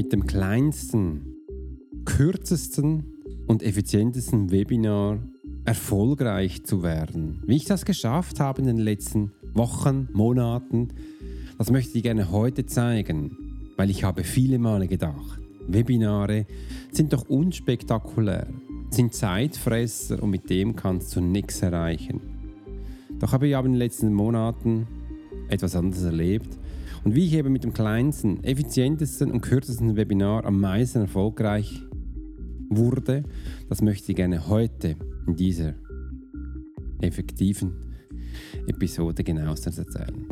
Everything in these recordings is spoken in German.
mit dem kleinsten, kürzesten und effizientesten Webinar erfolgreich zu werden. Wie ich das geschafft habe in den letzten Wochen, Monaten, das möchte ich gerne heute zeigen, weil ich habe viele Male gedacht, Webinare sind doch unspektakulär, sind Zeitfresser und mit dem kannst du nichts erreichen. Doch habe ich aber in den letzten Monaten etwas anderes erlebt und wie ich eben mit dem kleinsten, effizientesten und kürzesten Webinar am meisten erfolgreich wurde, das möchte ich gerne heute in dieser effektiven Episode genauestens erzählen.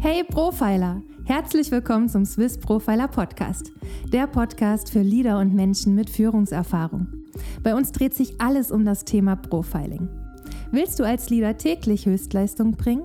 Hey Profiler, herzlich willkommen zum Swiss Profiler Podcast, der Podcast für Leader und Menschen mit Führungserfahrung. Bei uns dreht sich alles um das Thema Profiling. Willst du als Leader täglich Höchstleistung bringen?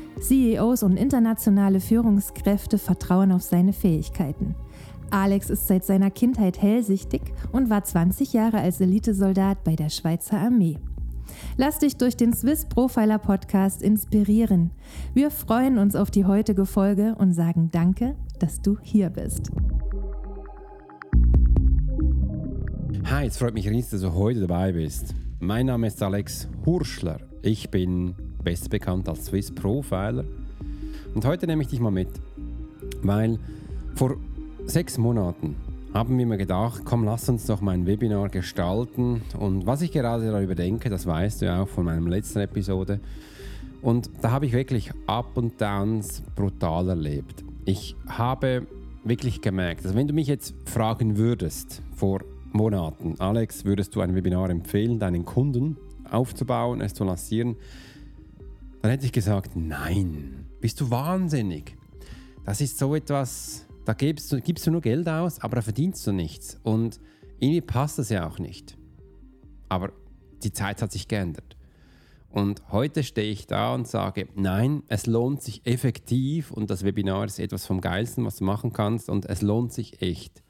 CEOs und internationale Führungskräfte vertrauen auf seine Fähigkeiten. Alex ist seit seiner Kindheit hellsichtig und war 20 Jahre als Elitesoldat bei der Schweizer Armee. Lass dich durch den Swiss Profiler Podcast inspirieren. Wir freuen uns auf die heutige Folge und sagen Danke, dass du hier bist. Hi, es freut mich riesig, dass du heute dabei bist. Mein Name ist Alex Hurschler. Ich bin besser bekannt als Swiss Profiler. Und heute nehme ich dich mal mit, weil vor sechs Monaten haben wir mir gedacht, komm, lass uns doch mein Webinar gestalten. Und was ich gerade darüber denke, das weißt du ja auch von meiner letzten Episode. Und da habe ich wirklich Up und Downs brutal erlebt. Ich habe wirklich gemerkt, dass wenn du mich jetzt fragen würdest vor Monaten, Alex, würdest du ein Webinar empfehlen, deinen Kunden aufzubauen, es zu lancieren, dann hätte ich gesagt, nein, bist du wahnsinnig. Das ist so etwas, da gibst du, gibst du nur Geld aus, aber da verdienst du nichts. Und irgendwie passt das ja auch nicht. Aber die Zeit hat sich geändert. Und heute stehe ich da und sage, nein, es lohnt sich effektiv und das Webinar ist etwas vom Geilsten, was du machen kannst und es lohnt sich echt.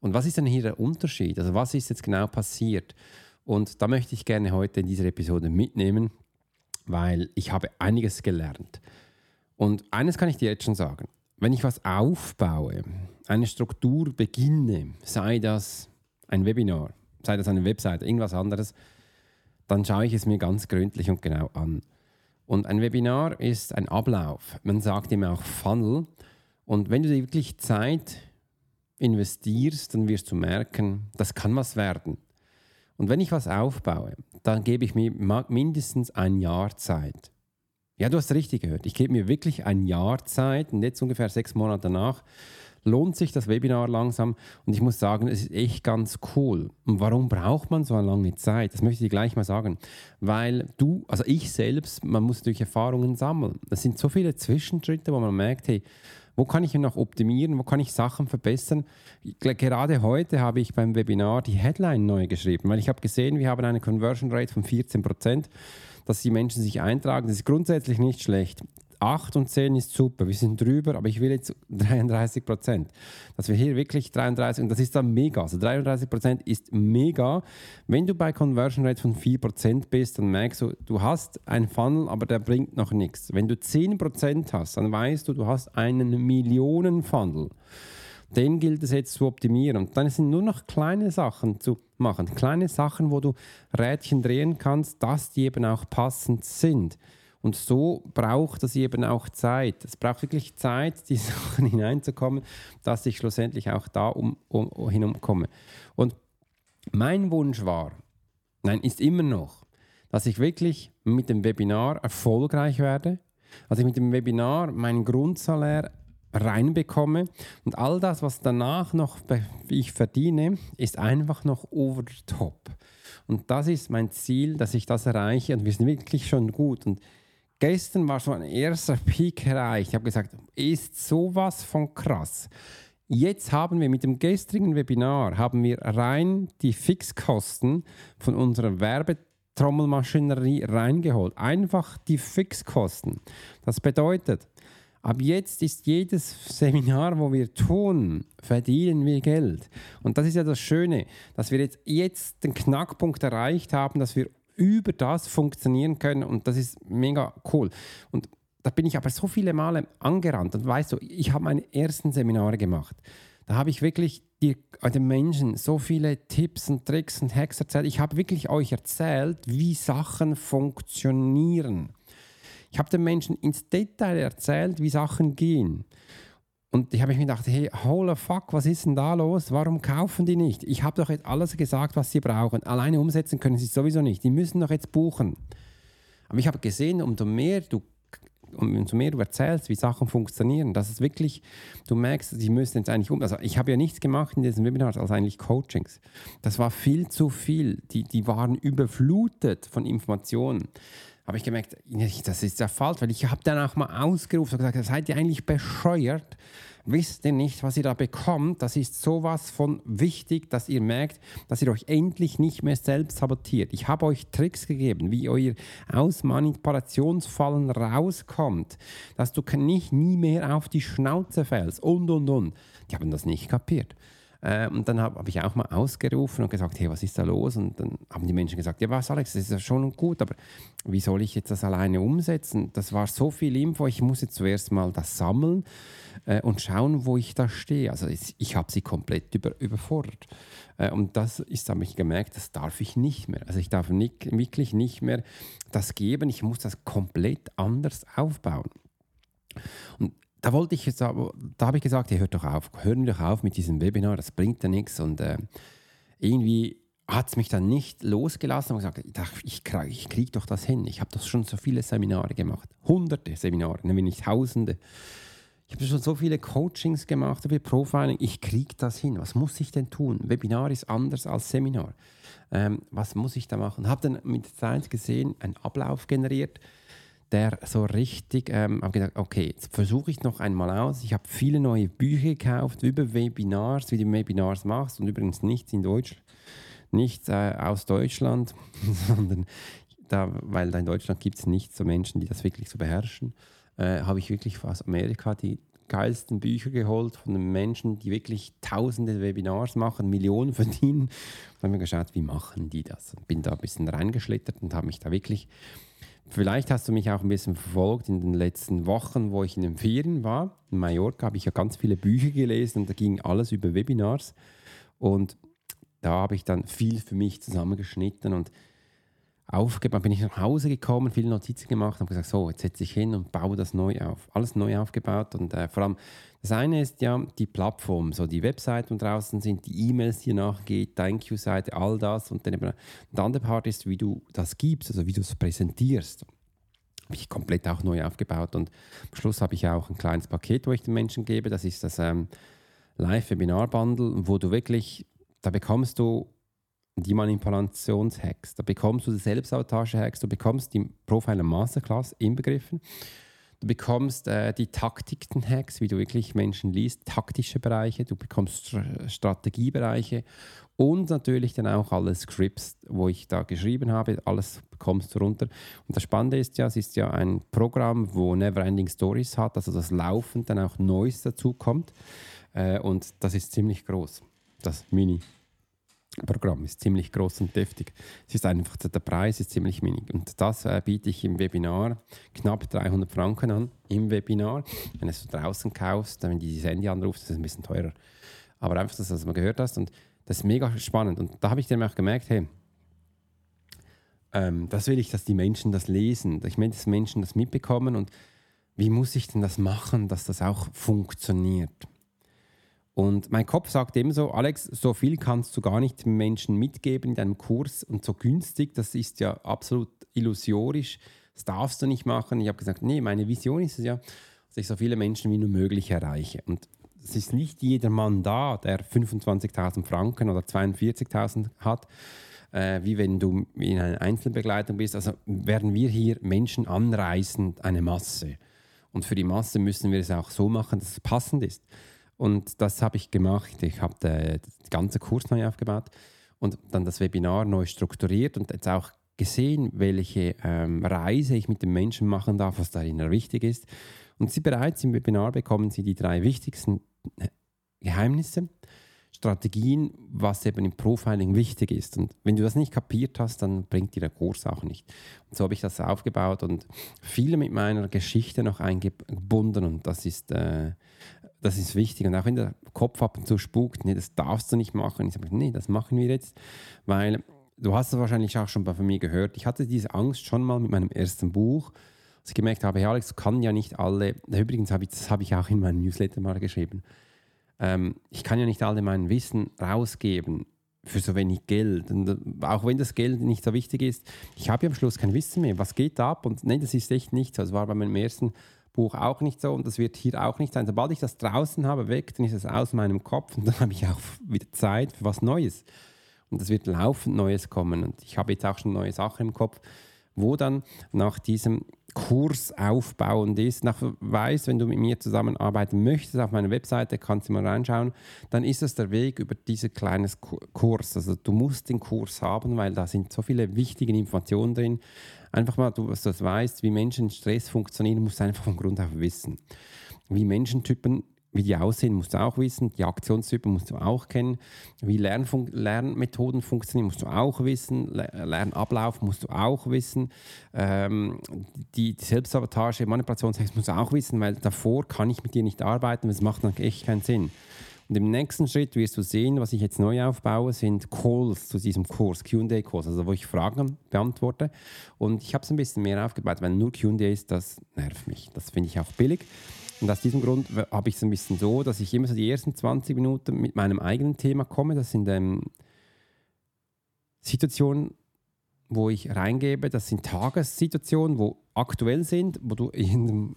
Und was ist denn hier der Unterschied? Also was ist jetzt genau passiert? Und da möchte ich gerne heute in dieser Episode mitnehmen, weil ich habe einiges gelernt. Und eines kann ich dir jetzt schon sagen. Wenn ich was aufbaue, eine Struktur beginne, sei das ein Webinar, sei das eine Webseite, irgendwas anderes, dann schaue ich es mir ganz gründlich und genau an. Und ein Webinar ist ein Ablauf. Man sagt ihm auch Funnel. Und wenn du wirklich Zeit investierst, dann wirst du merken, das kann was werden. Und wenn ich was aufbaue, dann gebe ich mir mindestens ein Jahr Zeit. Ja, du hast richtig gehört. Ich gebe mir wirklich ein Jahr Zeit und jetzt ungefähr sechs Monate danach lohnt sich das Webinar langsam und ich muss sagen, es ist echt ganz cool. Und warum braucht man so eine lange Zeit? Das möchte ich gleich mal sagen. Weil du, also ich selbst, man muss durch Erfahrungen sammeln. Es sind so viele Zwischenschritte, wo man merkt, hey, wo kann ich noch optimieren? Wo kann ich Sachen verbessern? Gerade heute habe ich beim Webinar die Headline neu geschrieben, weil ich habe gesehen, wir haben eine Conversion Rate von 14 Prozent, dass die Menschen sich eintragen. Das ist grundsätzlich nicht schlecht. 8 und 10 ist super, wir sind drüber, aber ich will jetzt 33 Prozent. Dass wir hier wirklich 33, und das ist dann mega. Also 33 Prozent ist mega. Wenn du bei Conversion Rate von 4 Prozent bist, dann merkst du, du hast einen Funnel, aber der bringt noch nichts. Wenn du 10 Prozent hast, dann weißt du, du hast einen Millionen-Funnel. Den gilt es jetzt zu optimieren. Und dann sind nur noch kleine Sachen zu machen. Kleine Sachen, wo du Rädchen drehen kannst, dass die eben auch passend sind. Und so braucht es eben auch Zeit. Es braucht wirklich Zeit, die Sachen hineinzukommen, dass ich schlussendlich auch da um, um, hinumkomme. Und mein Wunsch war, nein, ist immer noch, dass ich wirklich mit dem Webinar erfolgreich werde, dass ich mit dem Webinar meinen Grundsalär reinbekomme und all das, was danach noch ich verdiene, ist einfach noch over the top. Und das ist mein Ziel, dass ich das erreiche und wir sind wirklich schon gut. Und Gestern war so ein erster Peak erreicht. Ich habe gesagt, ist sowas von krass. Jetzt haben wir mit dem gestrigen Webinar haben wir rein die Fixkosten von unserer Werbetrommelmaschinerie reingeholt. Einfach die Fixkosten. Das bedeutet, Ab jetzt ist jedes Seminar, wo wir tun, verdienen wir Geld. Und das ist ja das Schöne, dass wir jetzt, jetzt den Knackpunkt erreicht haben, dass wir über das funktionieren können. Und das ist mega cool. Und da bin ich aber so viele Male angerannt. Und weißt du, ich habe meine ersten Seminare gemacht. Da habe ich wirklich die, den Menschen so viele Tipps und Tricks und Hacks erzählt. Ich habe wirklich euch erzählt, wie Sachen funktionieren. Ich habe den Menschen ins Detail erzählt, wie Sachen gehen. Und ich habe mir gedacht, hey, holy fuck, was ist denn da los? Warum kaufen die nicht? Ich habe doch jetzt alles gesagt, was sie brauchen. Alleine umsetzen können sie sowieso nicht. Die müssen doch jetzt buchen. Aber ich habe gesehen, umso mehr du umso mehr du erzählst, wie Sachen funktionieren, dass es wirklich, du merkst, sie müssen jetzt eigentlich um. Also ich habe ja nichts gemacht in diesen Webinars als eigentlich Coachings. Das war viel zu viel. Die, die waren überflutet von Informationen habe ich gemerkt, das ist ja falsch, weil ich habe dann auch mal ausgerufen und gesagt, seid ihr eigentlich bescheuert? Wisst ihr nicht, was ihr da bekommt? Das ist sowas von wichtig, dass ihr merkt, dass ihr euch endlich nicht mehr selbst sabotiert. Ich habe euch Tricks gegeben, wie ihr aus Manipulationsfallen rauskommt, dass du nicht nie mehr auf die Schnauze fällst und und und. Die haben das nicht kapiert. Äh, und dann habe hab ich auch mal ausgerufen und gesagt, hey, was ist da los? Und dann haben die Menschen gesagt, ja was Alex, das ist ja schon gut, aber wie soll ich jetzt das alleine umsetzen? Das war so viel Info, ich muss jetzt zuerst mal das sammeln äh, und schauen, wo ich da stehe. Also ich, ich habe sie komplett über, überfordert. Äh, und das ist, habe ich gemerkt, das darf ich nicht mehr. Also ich darf nicht, wirklich nicht mehr das geben, ich muss das komplett anders aufbauen. Und da wollte ich jetzt, da habe ich gesagt, hey, hört doch auf, hören doch auf mit diesem Webinar, das bringt ja nichts. Und äh, irgendwie hat es mich dann nicht losgelassen und gesagt, ich, ich, ich kriege doch das hin. Ich habe doch schon so viele Seminare gemacht, hunderte Seminare, wenn nicht tausende. Ich habe schon so viele Coachings gemacht, so viel Profiling. Ich kriege das hin. Was muss ich denn tun? Webinar ist anders als Seminar. Ähm, was muss ich da machen? Habe dann mit Zeit gesehen, einen Ablauf generiert der so richtig, ähm, habe gedacht, okay, jetzt versuche ich noch einmal aus. Ich habe viele neue Bücher gekauft über Webinars, wie du Webinars machst und übrigens nichts in Deutsch, nichts äh, aus Deutschland, sondern da, weil da in Deutschland gibt es nicht so Menschen, die das wirklich so beherrschen, äh, habe ich wirklich aus Amerika die geilsten Bücher geholt von den Menschen, die wirklich tausende Webinars machen, Millionen verdienen. Und habe mir geschaut, wie machen die das? Und bin da ein bisschen reingeschlittert und habe mich da wirklich Vielleicht hast du mich auch ein bisschen verfolgt in den letzten Wochen, wo ich in den Ferien war. In Mallorca habe ich ja ganz viele Bücher gelesen und da ging alles über Webinars. Und da habe ich dann viel für mich zusammengeschnitten und aufgebaut. Bin ich nach Hause gekommen, viele Notizen gemacht habe gesagt, so, jetzt setze ich hin und baue das neu auf. Alles neu aufgebaut und äh, vor allem das eine ist ja die Plattform, so die Webseite und draußen sind die E-Mails, die nachgeht, Thank You-Seite, all das. Und dann eben, der andere Part ist, wie du das gibst, also wie du es präsentierst. Habe ich komplett auch neu aufgebaut und am Schluss habe ich auch ein kleines Paket, wo ich den Menschen gebe. Das ist das ähm, Live-Webinar-Bundle, wo du wirklich, da bekommst du die Manipulations-Hacks, da bekommst du die Selbstsabotage-Hacks, du bekommst die Profiler Masterclass inbegriffen. Du bekommst äh, die Taktiken-Hacks, wie du wirklich Menschen liest, taktische Bereiche, du bekommst St Strategiebereiche und natürlich dann auch alle Scripts, wo ich da geschrieben habe, alles bekommst du runter. Und das Spannende ist ja, es ist ja ein Programm, wo Neverending Stories hat, also das laufend dann auch Neues dazu kommt. Äh, und das ist ziemlich groß, das Mini. Programm ist ziemlich groß und deftig. Es ist einfach, der Preis ist ziemlich wenig. Und das äh, biete ich im Webinar knapp 300 Franken an, im Webinar. Wenn du es draußen kaufst, wenn du dieses Handy anrufst, ist es ein bisschen teurer. Aber einfach, dass du das mal gehört hast. Und das ist mega spannend. Und da habe ich dann auch gemerkt, hey, ähm, das will ich, dass die Menschen das lesen. Ich möchte, dass Menschen das mitbekommen. Und wie muss ich denn das machen, dass das auch funktioniert? Und mein Kopf sagt ebenso, Alex, so viel kannst du gar nicht Menschen mitgeben in deinem Kurs und so günstig, das ist ja absolut illusorisch, das darfst du nicht machen. Ich habe gesagt, nee, meine Vision ist es ja, dass ich so viele Menschen wie nur möglich erreiche. Und es ist nicht jeder Mann da, der 25.000 Franken oder 42.000 hat, äh, wie wenn du in einer Einzelbegleitung bist. Also werden wir hier Menschen anreißen, eine Masse. Und für die Masse müssen wir es auch so machen, dass es passend ist. Und das habe ich gemacht. Ich habe den, den ganzen Kurs neu aufgebaut und dann das Webinar neu strukturiert und jetzt auch gesehen, welche ähm, Reise ich mit den Menschen machen darf, was darin wichtig ist. Und Sie bereits im Webinar bekommen Sie die drei wichtigsten äh, Geheimnisse, Strategien, was eben im Profiling wichtig ist. Und wenn du das nicht kapiert hast, dann bringt dir der Kurs auch nicht. Und so habe ich das aufgebaut und viele mit meiner Geschichte noch eingebunden und das ist, äh, das ist wichtig. Und auch wenn der Kopf ab und zu spukt, nee, das darfst du nicht machen. Ich sage, nee, das machen wir jetzt, weil du hast es wahrscheinlich auch schon von mir gehört. Ich hatte diese Angst schon mal mit meinem ersten Buch, dass ich gemerkt habe, ja, Alex, kann ja nicht alle, übrigens habe ich, das habe ich auch in meinem Newsletter mal geschrieben, ähm, ich kann ja nicht alle mein Wissen rausgeben für so wenig Geld. Und äh, auch wenn das Geld nicht so wichtig ist, ich habe ja am Schluss kein Wissen mehr. Was geht ab? Und nein, das ist echt nichts. Das war bei meinem ersten Buch auch nicht so und das wird hier auch nicht sein. Sobald ich das draußen habe, weg, dann ist es aus meinem Kopf und dann habe ich auch wieder Zeit für was Neues. Und es wird laufend Neues kommen. Und ich habe jetzt auch schon neue Sachen im Kopf, wo dann nach diesem Kurs aufbauend ist. Nach weiß, wenn du mit mir zusammenarbeiten möchtest, auf meiner Webseite kannst du mal reinschauen, dann ist es der Weg über diesen kleinen Kurs. Also du musst den Kurs haben, weil da sind so viele wichtige Informationen drin. Einfach mal, du, dass du weißt, wie Menschen Stress funktionieren, musst du einfach von Grund auf wissen. Wie Menschentypen wie die aussehen, musst du auch wissen. Die Aktionstypen musst du auch kennen. Wie Lernfun Lernmethoden funktionieren, musst du auch wissen. Lernablauf musst du auch wissen. Ähm, die, die Selbstsabotage, Manipulationstext musst du auch wissen, weil davor kann ich mit dir nicht arbeiten, das macht dann echt keinen Sinn. Und im nächsten Schritt wirst du sehen, was ich jetzt neu aufbaue, sind Calls zu diesem Kurs, QA-Calls, also wo ich Fragen beantworte. Und ich habe es ein bisschen mehr aufgebaut, weil nur QA ist, das nervt mich. Das finde ich auch billig. Und aus diesem Grund habe ich es ein bisschen so, dass ich immer so die ersten 20 Minuten mit meinem eigenen Thema komme. Das sind ähm, Situationen, wo ich reingebe. Das sind Tagessituationen, wo aktuell sind, wo du in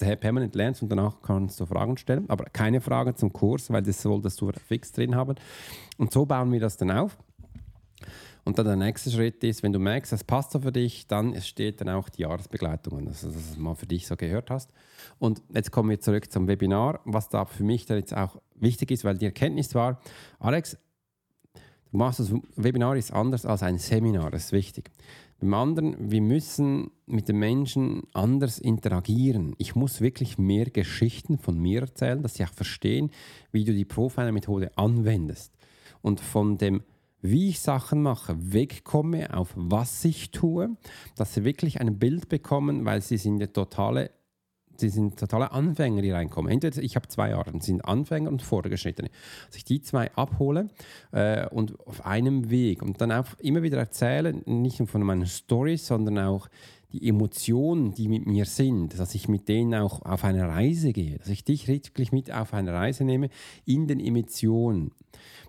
permanent lernst und danach kannst du Fragen stellen, aber keine Fragen zum Kurs, weil das solltest du fix drin haben. Und so bauen wir das dann auf. Und dann der nächste Schritt ist, wenn du merkst, das passt so für dich, dann steht dann auch die Jahresbegleitung also dass du es mal für dich so gehört hast. Und jetzt kommen wir zurück zum Webinar, was da für mich da jetzt auch wichtig ist, weil die Erkenntnis war, Alex, du machst das Webinar ist anders als ein Seminar, das ist wichtig. Beim anderen, wir müssen mit den Menschen anders interagieren. Ich muss wirklich mehr Geschichten von mir erzählen, dass sie auch verstehen, wie du die Profiler-Methode anwendest. Und von dem wie ich Sachen mache, wegkomme auf was ich tue, dass sie wirklich ein Bild bekommen, weil sie sind ja totale sie sind totale Anfänger, die reinkommen. Entweder ich habe zwei Arten, sind Anfänger und Vorgeschrittene. Dass ich die zwei abhole äh, und auf einem Weg und dann auch immer wieder erzähle, nicht nur von meinen Stories, sondern auch die Emotionen, die mit mir sind, dass ich mit denen auch auf eine Reise gehe, dass ich dich wirklich mit auf eine Reise nehme in den Emotionen.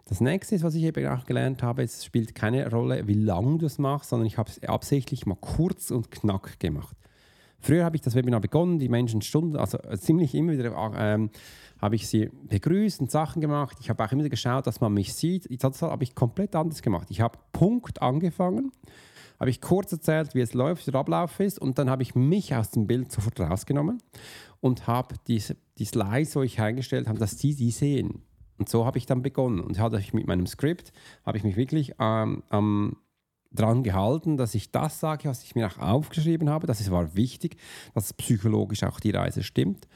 Das nächste ist, was ich eben auch gelernt habe, es spielt keine Rolle, wie lange du es machst, sondern ich habe es absichtlich mal kurz und knack gemacht. Früher habe ich das Webinar begonnen, die Menschen Stunden, also ziemlich immer wieder ähm, habe ich sie begrüßt und Sachen gemacht. Ich habe auch immer wieder geschaut, dass man mich sieht. Das habe ich komplett anders gemacht. Ich habe Punkt angefangen, habe ich kurz erzählt, wie es läuft, wie der Ablauf ist und dann habe ich mich aus dem Bild sofort rausgenommen und habe diese, die Slides, wo ich eingestellt habe, dass die die sehen. Und so habe ich dann begonnen und hatte ich mit meinem Skript, habe ich mich wirklich ähm, ähm, dran gehalten, dass ich das sage, was ich mir auch aufgeschrieben habe. Das war wichtig, dass psychologisch auch die Reise stimmt.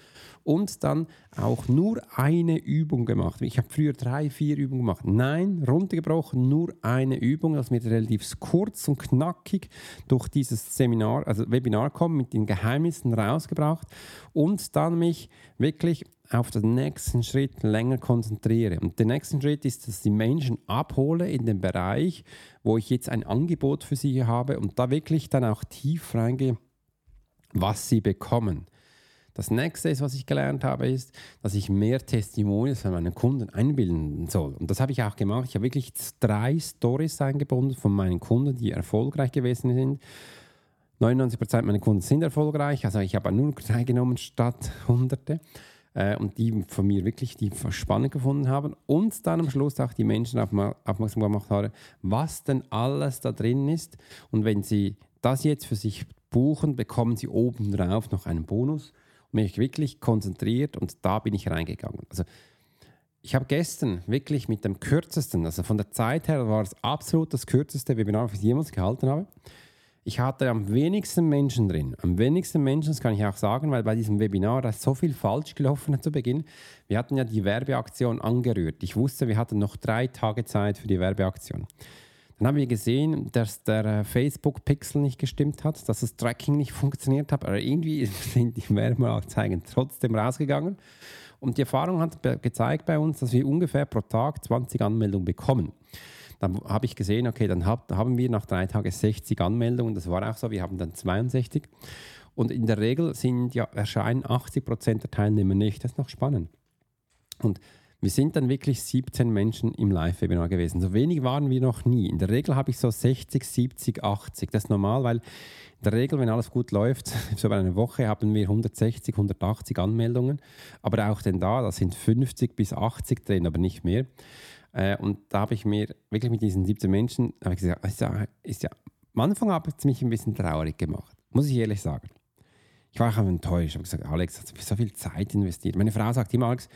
Und dann auch nur eine Übung gemacht. Ich habe früher drei, vier Übungen gemacht. Nein, runtergebrochen, nur eine Übung, dass wir relativ kurz und knackig durch dieses Seminar, also Webinar kommen, mit den Geheimnissen rausgebracht und dann mich wirklich auf den nächsten Schritt länger konzentriere. Und der nächste Schritt ist, dass ich die Menschen abhole in den Bereich, wo ich jetzt ein Angebot für sie habe und da wirklich dann auch tief reingehe, was sie bekommen. Das nächste, ist, was ich gelernt habe, ist, dass ich mehr Testimonials von meinen Kunden einbilden soll. Und das habe ich auch gemacht. Ich habe wirklich drei Stories eingebunden von meinen Kunden, die erfolgreich gewesen sind. 99% meiner Kunden sind erfolgreich, also ich habe nur drei genommen statt Hunderte äh, und die von mir wirklich die spannend gefunden haben und dann am Schluss auch die Menschen aufmerksam gemacht haben, was denn alles da drin ist. Und wenn sie das jetzt für sich buchen, bekommen sie obendrauf noch einen Bonus. Mich wirklich konzentriert und da bin ich reingegangen. Also ich habe gestern wirklich mit dem kürzesten, also von der Zeit her war es absolut das kürzeste Webinar, das ich jemals gehalten habe. Ich hatte am wenigsten Menschen drin. Am wenigsten Menschen, das kann ich auch sagen, weil bei diesem Webinar da so viel falsch gelaufen hat zu Beginn. Wir hatten ja die Werbeaktion angerührt. Ich wusste, wir hatten noch drei Tage Zeit für die Werbeaktion. Dann haben wir gesehen, dass der äh, Facebook-Pixel nicht gestimmt hat, dass das Tracking nicht funktioniert hat, aber irgendwie sind die Werbeanzeigen trotzdem rausgegangen. Und die Erfahrung hat gezeigt bei uns, dass wir ungefähr pro Tag 20 Anmeldungen bekommen. Dann habe ich gesehen, okay, dann hab, haben wir nach drei Tagen 60 Anmeldungen. Das war auch so, wir haben dann 62. Und in der Regel sind ja, erscheinen 80 Prozent der Teilnehmer nicht. Das ist noch spannend. Und wir sind dann wirklich 17 Menschen im Live-Webinar gewesen. So wenig waren wir noch nie. In der Regel habe ich so 60, 70, 80. Das ist normal, weil in der Regel, wenn alles gut läuft, so bei einer Woche haben wir 160, 180 Anmeldungen. Aber auch denn da, da sind 50 bis 80 drin, aber nicht mehr. Äh, und da habe ich mir wirklich mit diesen 17 Menschen, ich gesagt, ist ja, ist ja, am Anfang hat es mich ein bisschen traurig gemacht, muss ich ehrlich sagen. Ich war auch enttäuscht. Ich habe gesagt, Alex, hast du so viel Zeit investiert? Meine Frau sagt immer, Alex,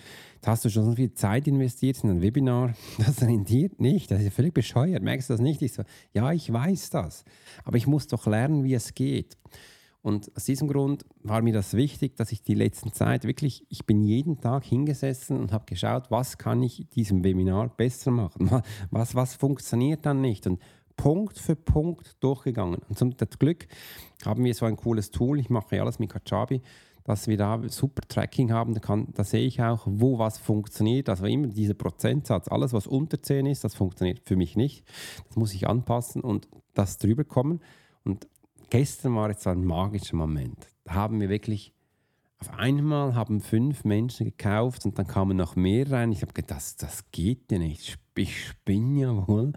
hast du schon so viel Zeit investiert in ein Webinar? Das rentiert nicht. Das ist ja völlig bescheuert. Merkst du das nicht? Ich so, ja, ich weiß das. Aber ich muss doch lernen, wie es geht. Und aus diesem Grund war mir das wichtig, dass ich die letzten Zeit wirklich, ich bin jeden Tag hingesessen und habe geschaut, was kann ich diesem Webinar besser machen? Was, was funktioniert dann nicht? Und Punkt für Punkt durchgegangen. Und zum Glück haben wir so ein cooles Tool, ich mache alles mit Kajabi, dass wir da super Tracking haben. Da, kann, da sehe ich auch, wo was funktioniert. Also immer dieser Prozentsatz, alles was unter 10 ist, das funktioniert für mich nicht. Das muss ich anpassen und das drüber kommen. Und gestern war jetzt ein magischer Moment. Da haben wir wirklich auf einmal haben fünf Menschen gekauft und dann kamen noch mehr rein. Ich habe gedacht, das, das geht ja nicht. Ich spinne ja wohl.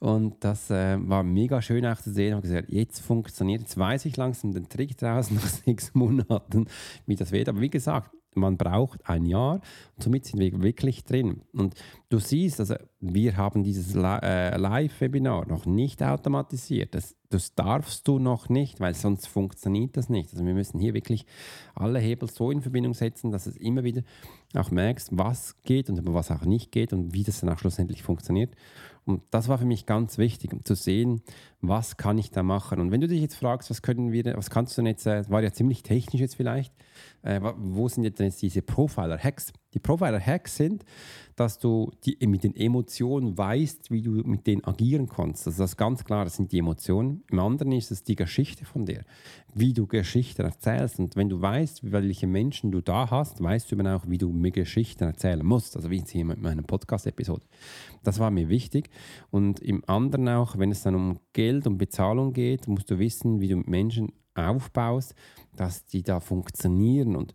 Und das äh, war mega schön auch zu sehen. Ich habe gesagt, jetzt funktioniert, jetzt weiß ich langsam den Trick draußen nach sechs Monaten, wie das wird. Aber wie gesagt, man braucht ein Jahr und somit sind wir wirklich drin. Und du siehst, also wir haben dieses äh, Live-Webinar noch nicht automatisiert. Das, das darfst du noch nicht, weil sonst funktioniert das nicht. Also wir müssen hier wirklich alle Hebel so in Verbindung setzen, dass es immer wieder auch merkst, was geht und was auch nicht geht und wie das dann auch schlussendlich funktioniert. Und das war für mich ganz wichtig, um zu sehen, was kann ich da machen. Und wenn du dich jetzt fragst, was können wir, was kannst du denn jetzt, das äh, war ja ziemlich technisch jetzt vielleicht, äh, wo sind jetzt diese Profiler-Hacks? Die Profiler-Hacks sind, dass du die, mit den Emotionen weißt, wie du mit denen agieren kannst. Also das ist ganz klar, das sind die Emotionen. Im anderen ist es die Geschichte von dir, wie du Geschichten erzählst. Und wenn du weißt, welche Menschen du da hast, weißt du eben auch, wie du mir Geschichten erzählen musst. Also wie jetzt hier mit meiner Podcast-Episode. Das war mir wichtig. Und im anderen auch, wenn es dann um Geld und Bezahlung geht, musst du wissen, wie du mit Menschen aufbaust, dass die da funktionieren. Und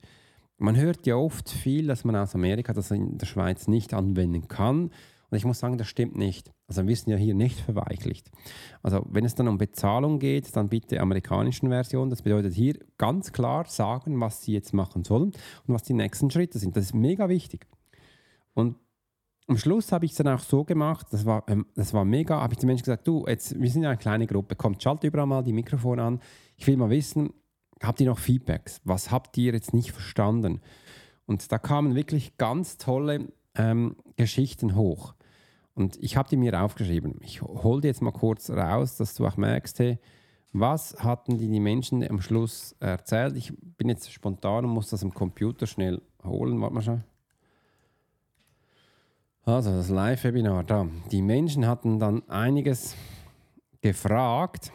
man hört ja oft viel, dass man aus Amerika das in der Schweiz nicht anwenden kann. Und ich muss sagen, das stimmt nicht. Also wir sind ja hier nicht verweichlicht. Also wenn es dann um Bezahlung geht, dann bitte amerikanischen Version. Das bedeutet hier ganz klar sagen, was sie jetzt machen sollen und was die nächsten Schritte sind. Das ist mega wichtig. Und am Schluss habe ich es dann auch so gemacht, das war, ähm, das war mega, habe ich den Menschen gesagt, du, jetzt, wir sind ja eine kleine Gruppe, kommt, schalt überall mal die Mikrofone an. Ich will mal wissen, habt ihr noch Feedbacks? Was habt ihr jetzt nicht verstanden? Und da kamen wirklich ganz tolle ähm, Geschichten hoch. Und ich habe die mir aufgeschrieben. Ich hole die jetzt mal kurz raus, dass du auch merkst, hey, was hatten die, die Menschen am Schluss erzählt? Ich bin jetzt spontan und muss das am Computer schnell holen. Warte mal schon. Also das Live-Webinar da. Die Menschen hatten dann einiges gefragt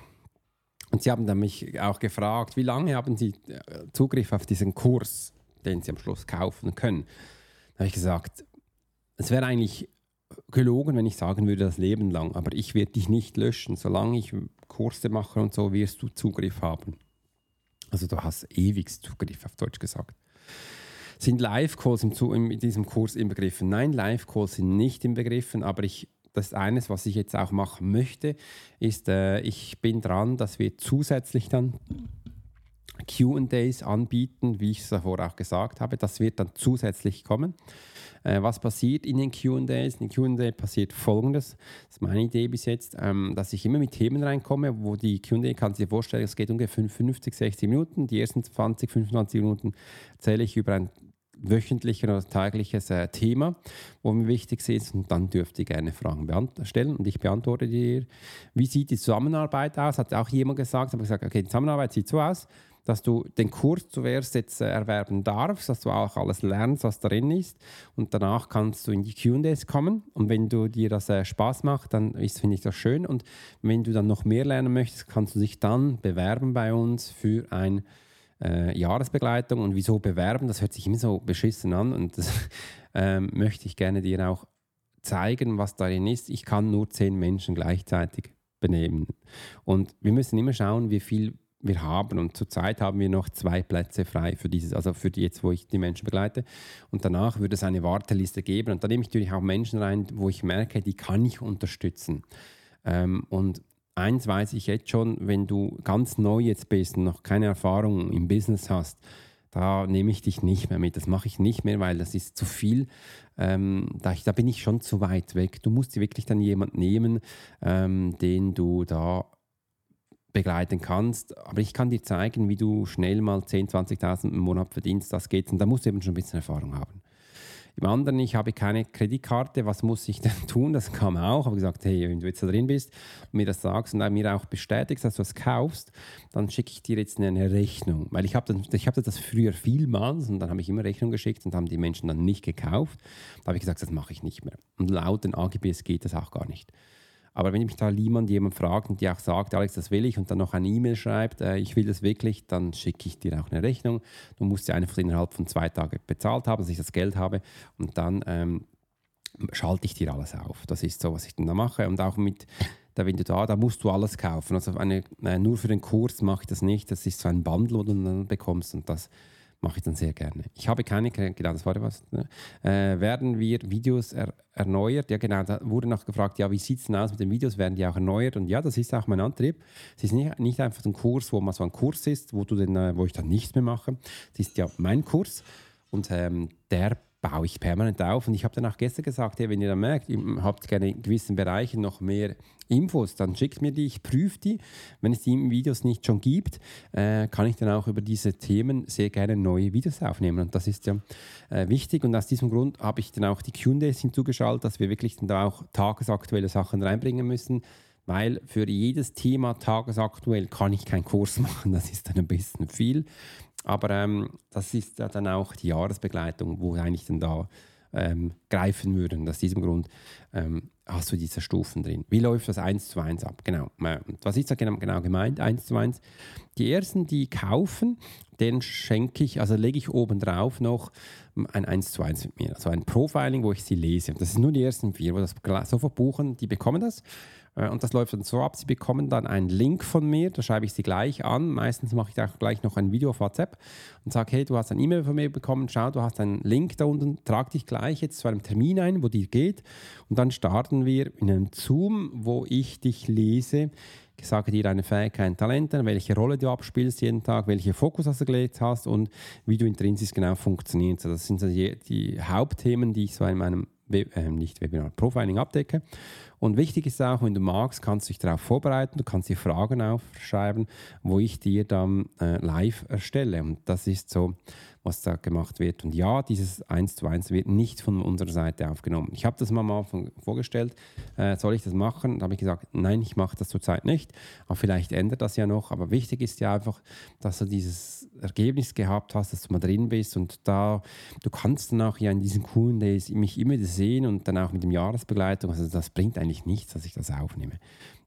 und Sie haben dann mich auch gefragt, wie lange haben Sie äh, Zugriff auf diesen Kurs, den Sie am Schluss kaufen können. Da habe ich gesagt, es wäre eigentlich gelogen, wenn ich sagen würde, das Leben lang, aber ich werde dich nicht löschen. Solange ich Kurse mache und so, wirst du Zugriff haben. Also du hast ewig Zugriff, auf Deutsch gesagt. Sind Live-Calls in diesem Kurs inbegriffen? Nein, Live-Calls sind nicht inbegriffen, aber ich das ist eines, was ich jetzt auch machen möchte, ist, äh, ich bin dran, dass wir zusätzlich dann QAs anbieten, wie ich es davor auch gesagt habe. Das wird dann zusätzlich kommen. Äh, was passiert in den QAs? In den QA passiert folgendes: Das ist meine Idee bis jetzt, ähm, dass ich immer mit Themen reinkomme, wo die QA, kannst du dir vorstellen, es geht ungefähr 50, 60 Minuten. Die ersten 20, 25 Minuten erzähle ich über ein wöchentliches oder tägliches äh, Thema, wo mir wichtig ist. Und dann dürft ihr gerne Fragen stellen und ich beantworte dir. Wie sieht die Zusammenarbeit aus? Hat auch jemand gesagt. habe gesagt, okay, die Zusammenarbeit sieht so aus dass du den Kurs zuerst jetzt äh, erwerben darfst, dass du auch alles lernst, was darin ist. Und danach kannst du in die QAs kommen. Und wenn du dir das äh, Spaß macht, dann finde ich das schön. Und wenn du dann noch mehr lernen möchtest, kannst du dich dann bewerben bei uns für ein äh, Jahresbegleitung. Und wieso bewerben? Das hört sich immer so beschissen an. Und das ähm, möchte ich gerne dir auch zeigen, was darin ist. Ich kann nur zehn Menschen gleichzeitig benehmen. Und wir müssen immer schauen, wie viel wir haben. Und zurzeit haben wir noch zwei Plätze frei für dieses, also für die jetzt, wo ich die Menschen begleite. Und danach würde es eine Warteliste geben. Und da nehme ich natürlich auch Menschen rein, wo ich merke, die kann ich unterstützen. Ähm, und eins weiß ich jetzt schon, wenn du ganz neu jetzt bist und noch keine Erfahrung im Business hast, da nehme ich dich nicht mehr mit. Das mache ich nicht mehr, weil das ist zu viel. Ähm, da, ich, da, bin ich schon zu weit weg. Du musst dir wirklich dann jemanden nehmen, ähm, den du da begleiten kannst. Aber ich kann dir zeigen, wie du schnell mal 10.000, 20.000 im Monat verdienst. Das geht. Und da musst du eben schon ein bisschen Erfahrung haben. Im anderen, ich habe keine Kreditkarte, was muss ich denn tun? Das kam auch. Habe gesagt, hey, wenn du jetzt da drin bist und mir das sagst und mir auch bestätigst, dass du es kaufst, dann schicke ich dir jetzt eine Rechnung. Weil ich habe, ich habe das früher vielmals und dann habe ich immer Rechnung geschickt und haben die Menschen dann nicht gekauft. Da habe ich gesagt, das mache ich nicht mehr. Und laut den AGBs geht das auch gar nicht. Aber wenn mich da jemand, jemand fragt und die auch sagt, Alex, das will ich und dann noch eine E-Mail schreibt, äh, ich will das wirklich, dann schicke ich dir auch eine Rechnung. Du musst sie einfach innerhalb von zwei Tagen bezahlt haben, dass ich das Geld habe und dann ähm, schalte ich dir alles auf. Das ist so, was ich dann da mache. Und auch mit, da, wenn du da, da musst du alles kaufen. Also eine, äh, nur für den Kurs mache ich das nicht. Das ist so ein Bundle, wo du dann bekommst und das mache ich dann sehr gerne. Ich habe keine, genau, das war was. Ne? Äh, werden wir Videos er, erneuert? Ja, genau, da wurde noch gefragt, ja, wie sieht es denn aus mit den Videos? Werden die auch erneuert? Und ja, das ist auch mein Antrieb. Es ist nicht, nicht einfach ein Kurs, wo man so ein Kurs ist, wo, du den, äh, wo ich dann nichts mehr mache. Es ist ja mein Kurs und ähm, der baue ich permanent auf. Und ich habe dann auch gestern gesagt, hey, wenn ihr dann merkt, ihr habt gerne in gewissen Bereichen noch mehr Infos, dann schickt mir die, ich prüfe die. Wenn es die Videos nicht schon gibt, äh, kann ich dann auch über diese Themen sehr gerne neue Videos aufnehmen. Und das ist ja äh, wichtig. Und aus diesem Grund habe ich dann auch die Q&As hinzugeschaltet, dass wir wirklich dann da auch tagesaktuelle Sachen reinbringen müssen weil für jedes Thema tagesaktuell kann ich keinen Kurs machen, das ist dann ein bisschen viel. Aber ähm, das ist ja dann auch die Jahresbegleitung, wo eigentlich dann da ähm, greifen würden. Aus diesem Grund ähm, hast du diese Stufen drin. Wie läuft das 1 zu 1 ab? Genau. Was ist da genau, genau gemeint, 1 zu 1? Die ersten, die kaufen, den schenke ich, also lege ich oben drauf noch ein 1 zu 1 mit mir. Also ein Profiling, wo ich sie lese. Das sind nur die ersten vier, wo das sofort buchen, die bekommen das. Äh, und das läuft dann so ab, Sie bekommen dann einen Link von mir, da schreibe ich Sie gleich an. Meistens mache ich auch gleich noch ein Video auf WhatsApp und sage, hey, du hast ein E-Mail von mir bekommen, schau, du hast einen Link da unten, trag dich gleich jetzt zu einem Termin ein, wo dir geht. Und dann starten wir in einem Zoom, wo ich dich lese. Ich sage dir deine Fähigkeiten, Talente, welche Rolle du abspielst jeden Tag, welche Fokus du gelegt hast und wie du intrinsisch genau funktionierst. Das sind die, Hauptthemen, die ich so in meinem äh, nicht Webinar, Profiling abdecke. Und wichtig ist auch, wenn du magst, kannst du dich darauf vorbereiten, du kannst dir Fragen aufschreiben, wo ich dir dann äh, live erstelle. Und das ist so was da gemacht wird. Und ja, dieses 1 zu 1 wird nicht von unserer Seite aufgenommen. Ich habe das mal Anfang vorgestellt, äh, soll ich das machen? Da habe ich gesagt, nein, ich mache das zurzeit nicht. Aber vielleicht ändert das ja noch. Aber wichtig ist ja einfach, dass du dieses Ergebnis gehabt hast, dass du mal drin bist und da, du kannst dann auch ja in diesen coolen Days mich immer sehen und dann auch mit dem Jahresbegleitung. Also das bringt eigentlich nichts, dass ich das aufnehme.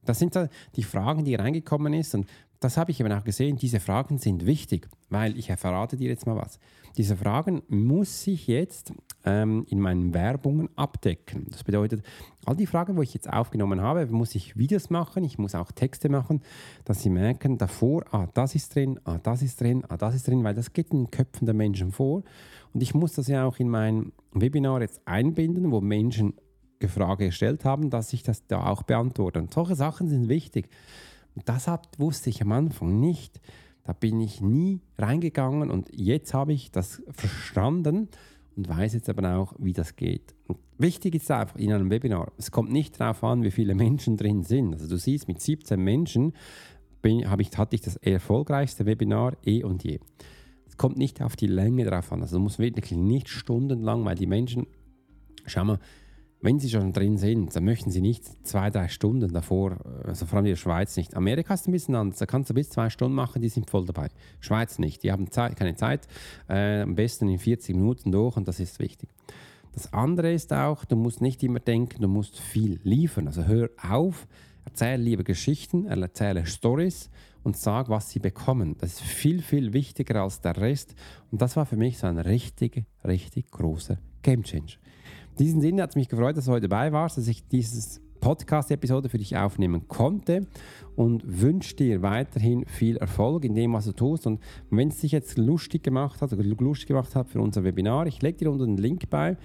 Das sind die Fragen, die reingekommen ist und das habe ich eben auch gesehen, diese Fragen sind wichtig, weil ich verrate dir jetzt mal was. Diese Fragen muss ich jetzt ähm, in meinen Werbungen abdecken. Das bedeutet, all die Fragen, wo ich jetzt aufgenommen habe, muss ich Videos machen, ich muss auch Texte machen, dass sie merken davor, ah, das ist drin, ah, das ist drin, ah, das ist drin, weil das geht in den Köpfen der Menschen vor. Und ich muss das ja auch in mein Webinar jetzt einbinden, wo Menschen Frage gestellt haben, dass ich das da auch beantworte. Und solche Sachen sind wichtig. Das hat, wusste ich am Anfang nicht. Da bin ich nie reingegangen und jetzt habe ich das verstanden und weiß jetzt aber auch, wie das geht. Und wichtig ist einfach in einem Webinar, es kommt nicht darauf an, wie viele Menschen drin sind. Also du siehst, mit 17 Menschen bin, ich, hatte ich das erfolgreichste Webinar eh und je. Es kommt nicht auf die Länge drauf an. Also du musst wirklich nicht stundenlang, weil die Menschen, schau mal, wenn sie schon drin sind, dann möchten sie nicht zwei, drei Stunden davor, also vor allem in der Schweiz nicht. Amerika ist ein bisschen anders, da kannst du bis zwei Stunden machen, die sind voll dabei. Schweiz nicht, die haben Zeit, keine Zeit, äh, am besten in 40 Minuten durch und das ist wichtig. Das andere ist auch, du musst nicht immer denken, du musst viel liefern. Also hör auf, erzähle lieber Geschichten, erzähle Stories und sag, was sie bekommen. Das ist viel, viel wichtiger als der Rest. Und das war für mich so ein richtig, richtig großer Gamechanger. In diesem Sinne hat es mich gefreut, dass du heute dabei warst, dass ich dieses Podcast-Episode für dich aufnehmen konnte und wünsche dir weiterhin viel Erfolg in dem, was du tust. Und wenn es dich jetzt lustig gemacht hat oder lustig gemacht hat für unser Webinar, ich lege dir unten einen Link bei.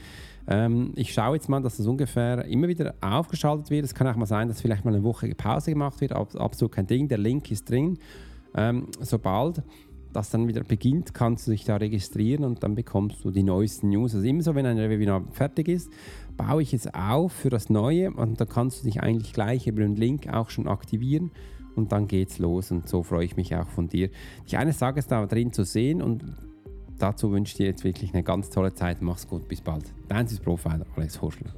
Ähm, ich schaue jetzt mal, dass das ungefähr immer wieder aufgeschaltet wird. Es kann auch mal sein, dass vielleicht mal eine Woche Pause gemacht wird. Absolut kein Ding. Der Link ist drin. Ähm, sobald das dann wieder beginnt, kannst du dich da registrieren und dann bekommst du die neuesten News. Also immer so, wenn ein Webinar fertig ist, baue ich es auf für das Neue und dann kannst du dich eigentlich gleich über den Link auch schon aktivieren und dann geht's los und so freue ich mich auch von dir, dich eines Tages da drin zu sehen und dazu wünsche ich dir jetzt wirklich eine ganz tolle Zeit. Mach's gut, bis bald. Dein Profiler Alex Horschler.